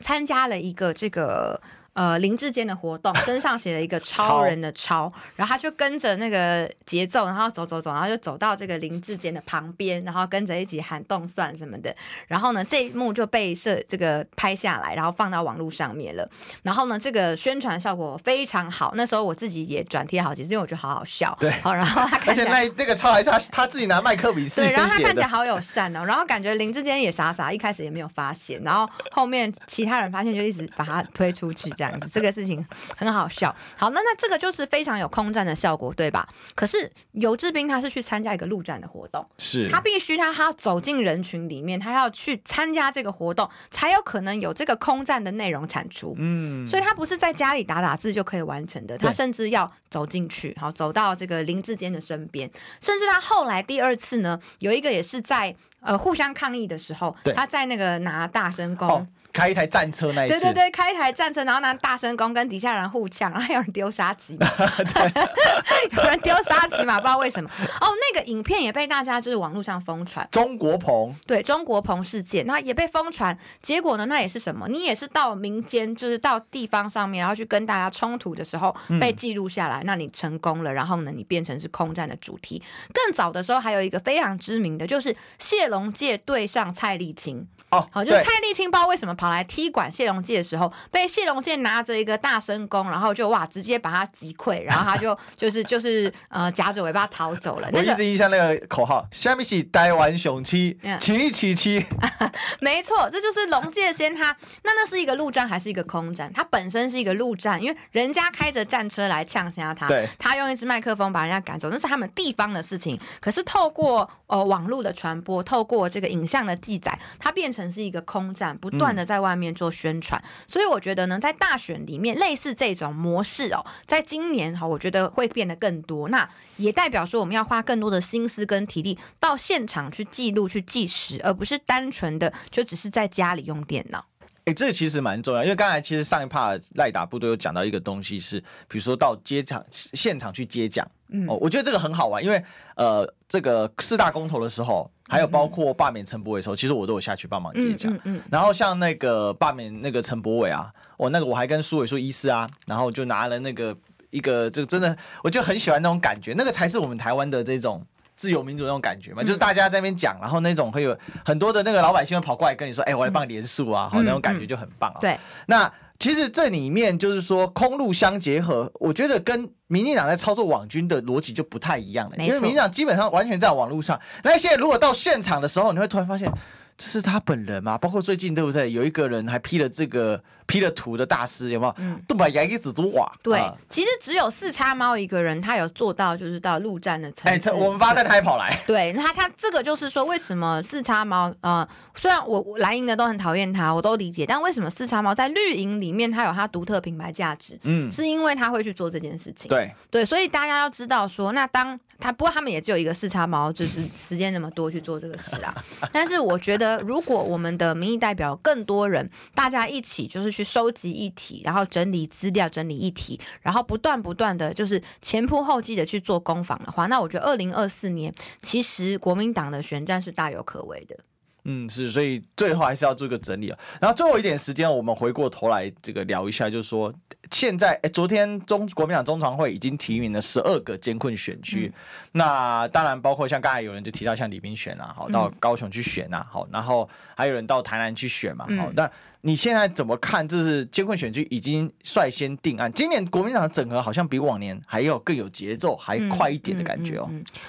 参加了一个这个呃林志坚的活动，身上写了一个 超人的超，超然后他就跟着那个节奏，然后走走走，然后就走到这个林志坚的旁边，然后跟着一起喊动算什么的。然后呢，这一幕就被摄这个拍下来，然后放到网络上面了。然后呢，这个宣传效果非常好。那时候我自己也转贴好几次，因为我觉得好好笑。对，好，然后他 而且那那个超还是他他自己拿麦克笔写的。对，然后他看起来好友善哦，然后感觉林志坚也傻傻，一开始也没有发现，然后后面其他人发现就一直把他推出去，这样子，这个事情很好笑。好，那那这个就是非常有空战的效果，对吧？可是游志斌他是去参加一个陆战的活动，是他必须他他要走进人群里面，他要去参加这个活动，才有可能有这个空战的内容产出。嗯，所以他不是在家里打打字就可以完成的，他甚至要走进去，好，走到这个林志坚的身边，甚至他后来第二次呢，有一个也是在呃互相抗议的时候，他在那个拿大声公。哦开一台战车那一次，对对对，开一台战车，然后拿大声公跟底下人互呛，然后还有人丢沙棘，有人丢沙棘嘛，不知道为什么。哦，那个影片也被大家就是网络上疯传，中国鹏，对中国鹏事件，那也被疯传。结果呢，那也是什么？你也是到民间，就是到地方上面，然后去跟大家冲突的时候被记录下来，嗯、那你成功了。然后呢，你变成是空战的主题。更早的时候，还有一个非常知名的就是谢龙介对上蔡丽青。哦，好，就是蔡丽青不知道为什么跑来踢馆谢龙介的时候，被谢龙介拿着一个大声弓，然后就哇，直接把他击溃，然后他就 就是就是呃夹着尾巴逃走了。我一直印象那个口号，下面是呆玩雄七，七七七。没错，这就是龙介先他，那那是一个陆战还是一个空战？他本身是一个陆战，因为人家开着战车来呛下他，对，他用一支麦克风把人家赶走，那是他们地方的事情。可是透过呃网络的传播，透过这个影像的记载，它变。成是一个空战，不断的在外面做宣传，所以我觉得呢，在大选里面，类似这种模式哦，在今年哈，我觉得会变得更多。那也代表说，我们要花更多的心思跟体力到现场去记录、去计时，而不是单纯的就只是在家里用电脑。哎、欸，这个其实蛮重要，因为刚才其实上一趴赖打部都有讲到一个东西是，比如说到接场现场去接奖。嗯，哦，我觉得这个很好玩，因为呃，这个四大公投的时候，还有包括罢免陈柏伟的时候，其实我都有下去帮忙接奖。嗯，然后像那个罢免那个陈柏伟啊，我那个我还跟苏伟说医师啊，然后就拿了那个一个，这个真的，我就很喜欢那种感觉，那个才是我们台湾的这种自由民主那种感觉嘛，就是大家在那边讲，然后那种会有很多的那个老百姓会跑过来跟你说，哎，我来帮你连署啊，好，那种感觉就很棒啊。对，那。其实这里面就是说空路相结合，我觉得跟民进党在操作网军的逻辑就不太一样了，因为民进党基本上完全在网络上，那现在如果到现场的时候，你会突然发现。这是他本人吗？包括最近对不对？有一个人还 P 了这个 P 了图的大师有没有？嗯，都把牙一子都画。对，啊、其实只有四叉猫一个人，他有做到就是到陆战的层次。哎，我们发，但他也跑来。对，他他这个就是说，为什么四叉猫？呃，虽然我蓝营的都很讨厌他，我都理解，但为什么四叉猫在绿营里面他有他独特品牌价值？嗯，是因为他会去做这件事情。对对，所以大家要知道说，那当他不过他们也只有一个四叉猫，就是时间那么多去做这个事啊。但是我觉得，如果我们的民意代表更多人，大家一起就是去收集议题，然后整理资料、整理议题，然后不断不断的就是前仆后继的去做攻防的话，那我觉得二零二四年其实国民党的选战是大有可为的。嗯，是，所以最后还是要做一个整理啊。然后最后一点时间，我们回过头来这个聊一下，就是说现在，哎，昨天中国民党中常会已经提名了十二个监困选区，嗯、那当然包括像刚才有人就提到像李明选啊，好到高雄去选啊，好，然后还有人到台南去选嘛，好，那你现在怎么看？就是监困选区已经率先定案，今年国民党的整合好像比往年还要更有节奏，还快一点的感觉哦。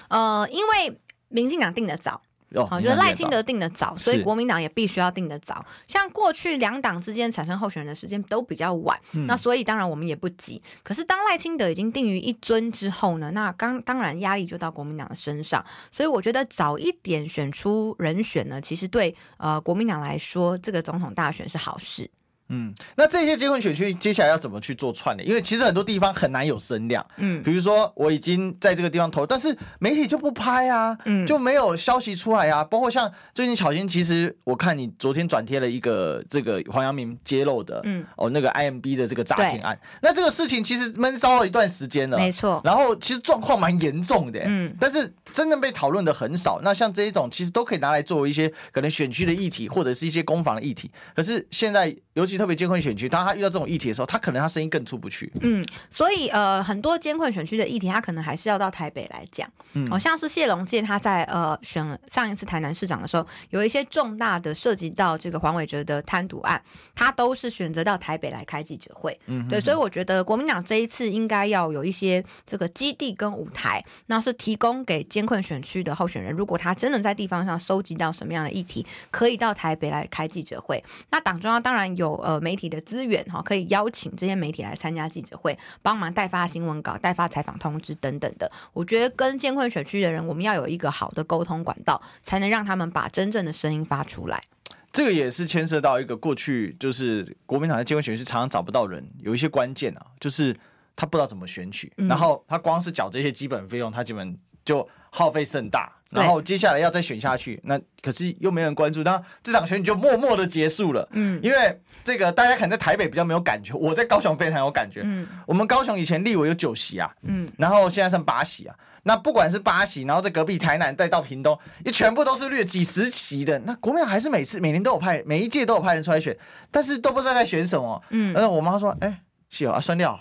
呃，因为民进党定的早。好，觉得赖清德定的早，所以国民党也必须要定的早。像过去两党之间产生候选人的时间都比较晚，嗯、那所以当然我们也不急。可是当赖清德已经定于一尊之后呢，那刚当然压力就到国民党的身上。所以我觉得早一点选出人选呢，其实对呃国民党来说，这个总统大选是好事。嗯，那这些艰困选区接下来要怎么去做串联？因为其实很多地方很难有声量。嗯，比如说我已经在这个地方投，但是媒体就不拍啊，嗯，就没有消息出来啊。包括像最近巧心，其实我看你昨天转贴了一个这个黄阳明揭露的，嗯，哦那个 IMB 的这个诈骗案。那这个事情其实闷烧了一段时间了，没错。然后其实状况蛮严重的，嗯，但是真正被讨论的很少。那像这一种其实都可以拿来作为一些可能选区的议题，或者是一些攻防的议题。可是现在尤其其特别艰困选区，当他遇到这种议题的时候，他可能他声音更出不去。嗯，所以呃，很多艰困选区的议题，他可能还是要到台北来讲。嗯，好像是谢龙介他在呃选上一次台南市长的时候，有一些重大的涉及到这个黄伟哲的贪渎案，他都是选择到台北来开记者会。嗯对，所以我觉得国民党这一次应该要有一些这个基地跟舞台，那是提供给艰困选区的候选人，如果他真的在地方上收集到什么样的议题，可以到台北来开记者会。那党中央当然有呃媒体的资源哈，可以邀请这些媒体来参加记者会，帮忙代发新闻稿、代发采访通知等等的。我觉得跟监困选区的人，我们要有一个好的沟通管道，才能让他们把真正的声音发出来。这个也是牵涉到一个过去，就是国民党的监管选区常常找不到人，有一些关键啊，就是他不知道怎么选举，嗯、然后他光是缴这些基本费用，他基本就耗费甚大。然后接下来要再选下去，那可是又没人关注，那这场选举就默默的结束了。嗯，因为这个大家可能在台北比较没有感觉，我在高雄非常有感觉。嗯，我们高雄以前立委有九席啊，嗯，然后现在剩八席啊。那不管是八席，然后在隔壁台南再到屏东，也全部都是略几十席的。那国民党还是每次每年都有派，每一届都有派人出来选，但是都不知道在选什么。嗯，然后我妈说：“哎，是哦，啊，酸掉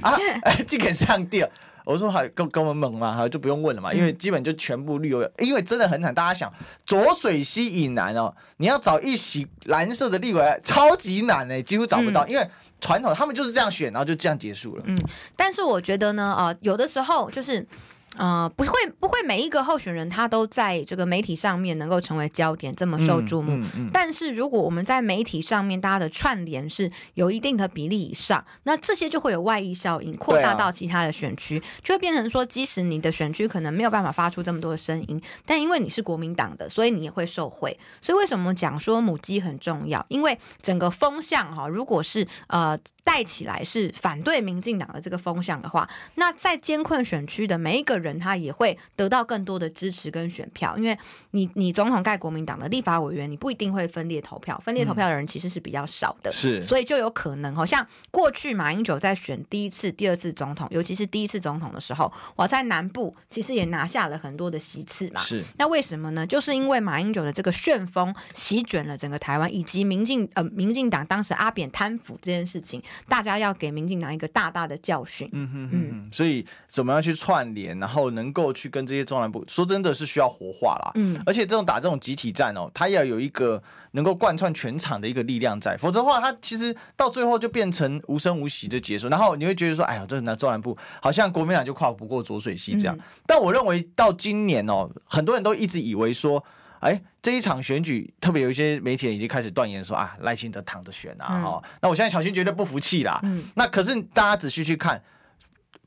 啊，哎，这个上吊。”我说好跟跟我们猛嘛，就不用问了嘛，因为基本就全部绿油，因为真的很惨。大家想，浊水溪以南哦，你要找一席蓝色的立委超级难哎，几乎找不到，嗯、因为传统他们就是这样选，然后就这样结束了。嗯，但是我觉得呢，呃，有的时候就是。呃，不会，不会，每一个候选人他都在这个媒体上面能够成为焦点，这么受注目。嗯嗯嗯、但是如果我们在媒体上面大家的串联是有一定的比例以上，那这些就会有外溢效应，扩大到其他的选区，啊、就会变成说，即使你的选区可能没有办法发出这么多的声音，但因为你是国民党的，所以你也会受惠。所以为什么讲说母鸡很重要？因为整个风向哈，如果是呃带起来是反对民进党的这个风向的话，那在艰困选区的每一个人。人他也会得到更多的支持跟选票，因为你你总统盖国民党的立法委员，你不一定会分裂投票，分裂投票的人其实是比较少的，是、嗯，所以就有可能，好像过去马英九在选第一次、第二次总统，尤其是第一次总统的时候，我在南部其实也拿下了很多的席次嘛，是，那为什么呢？就是因为马英九的这个旋风席卷了整个台湾，以及民进呃民进党当时阿扁贪腐这件事情，大家要给民进党一个大大的教训，嗯哼哼，嗯，所以怎么样去串联，然后。能够去跟这些中南部说，真的是需要活化啦。嗯，而且这种打这种集体战哦，它要有一个能够贯穿全场的一个力量在，否则的话，它其实到最后就变成无声无息的结束。然后你会觉得说，哎呀，这那中南部好像国民党就跨不过浊水溪这样。嗯、但我认为到今年哦，很多人都一直以为说，哎，这一场选举，特别有一些媒体已经开始断言说啊，赖清德躺着选啊。哈、嗯，那我现在小新绝对不服气啦。嗯，那可是大家仔细去看，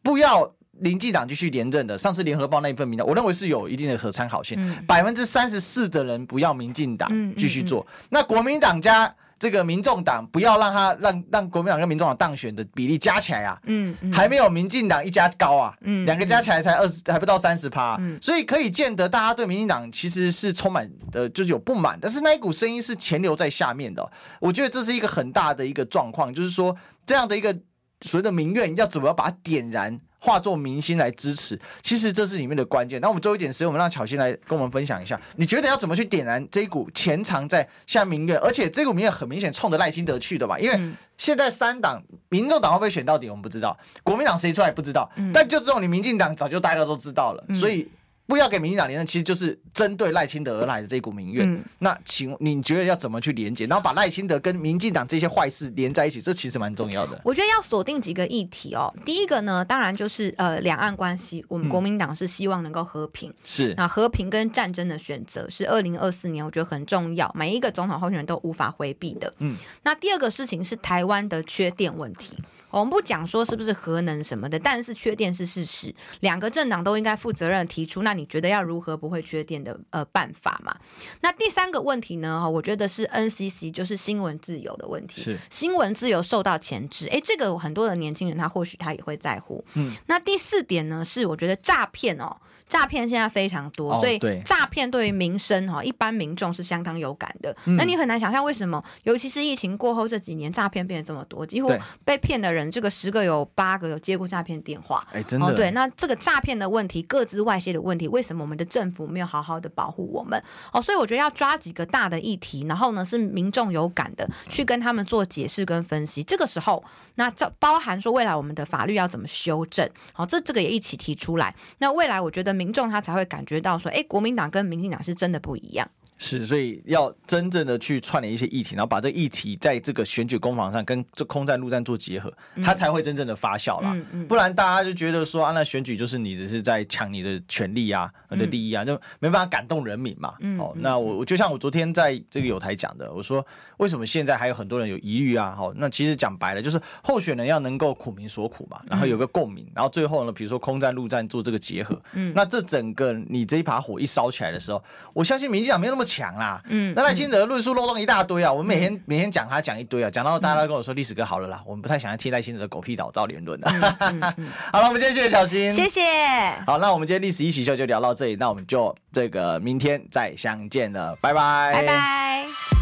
不要。民进党继续连任的，上次联合报那一份民调，我认为是有一定的可参考性。百分之三十四的人不要民进党继续做，嗯。嗯嗯、那国民党加这个民众党不要让他让让国民党跟民众党当选的比例加起来啊，嗯，嗯。还没有民进党一家高啊，嗯，两个加起来才二十还不到三十趴，嗯，所以可以见得大家对民进党其实是充满的，就是有不满，但是那一股声音是潜留在下面的，我觉得这是一个很大的一个状况，就是说这样的一个所谓的民怨要怎么把它点燃。化作明星来支持，其实这是里面的关键。那我们最后一点时间，我们让巧心来跟我们分享一下，你觉得要怎么去点燃这一股潜藏在下民怨，而且这股民怨很明显冲着赖清德去的吧？因为现在三党，民众党会不会选到底，我们不知道；国民党谁出来不知道，但就这种你民进党早就大家都知道了，所以。不要给民进党连任，其实就是针对赖清德而来的这一股民怨。嗯、那请你觉得要怎么去连接，然后把赖清德跟民进党这些坏事连在一起？这其实蛮重要的。我觉得要锁定几个议题哦。第一个呢，当然就是呃两岸关系，我们国民党是希望能够和平。是、嗯。那和平跟战争的选择是二零二四年我觉得很重要，每一个总统候选人都无法回避的。嗯。那第二个事情是台湾的缺电问题。我们不讲说是不是核能什么的，但是缺电是事实，两个政党都应该负责任提出。那你觉得要如何不会缺电的呃办法嘛？那第三个问题呢？哈，我觉得是 NCC，就是新闻自由的问题。是新闻自由受到钳制，哎，这个很多的年轻人他或许他也会在乎。嗯，那第四点呢是我觉得诈骗哦。诈骗现在非常多，哦、所以诈骗对于民生哈，一般民众是相当有感的。嗯、那你很难想象为什么，尤其是疫情过后这几年，诈骗变得这么多，几乎被骗的人这个十个有八个有接过诈骗电话。哎，真的。哦，对，那这个诈骗的问题，各自外泄的问题，为什么我们的政府没有好好的保护我们？哦，所以我觉得要抓几个大的议题，然后呢是民众有感的，去跟他们做解释跟分析。这个时候，那这包含说未来我们的法律要怎么修正？好，这这个也一起提出来。那未来我觉得民众他才会感觉到说，哎，国民党跟民进党是真的不一样。是，所以要真正的去串联一些议题，然后把这议题在这个选举攻防上跟这空战陆战做结合，它才会真正的发酵啦。嗯嗯、不然大家就觉得说啊，那选举就是你只是在抢你的权利啊、你的利益啊，就没办法感动人民嘛。嗯、哦，那我我就像我昨天在这个有台讲的，我说为什么现在还有很多人有疑虑啊？好，那其实讲白了就是候选人要能够苦民所苦嘛，然后有个共鸣，然后最后呢，比如说空战陆战做这个结合，嗯，那这整个你这一把火一烧起来的时候，我相信民进党没有那么。强啦，嗯，那赖清德论述漏洞一大堆啊，我们每天、嗯、每天讲他讲一堆啊，讲到大家都跟我说历史哥好了啦，我们不太想要听赖清德的狗屁倒灶言论了。好了，我们今天谢谢小新，谢谢。好，那我们今天历史一起秀就聊到这里，那我们就这个明天再相见了，拜拜，拜拜。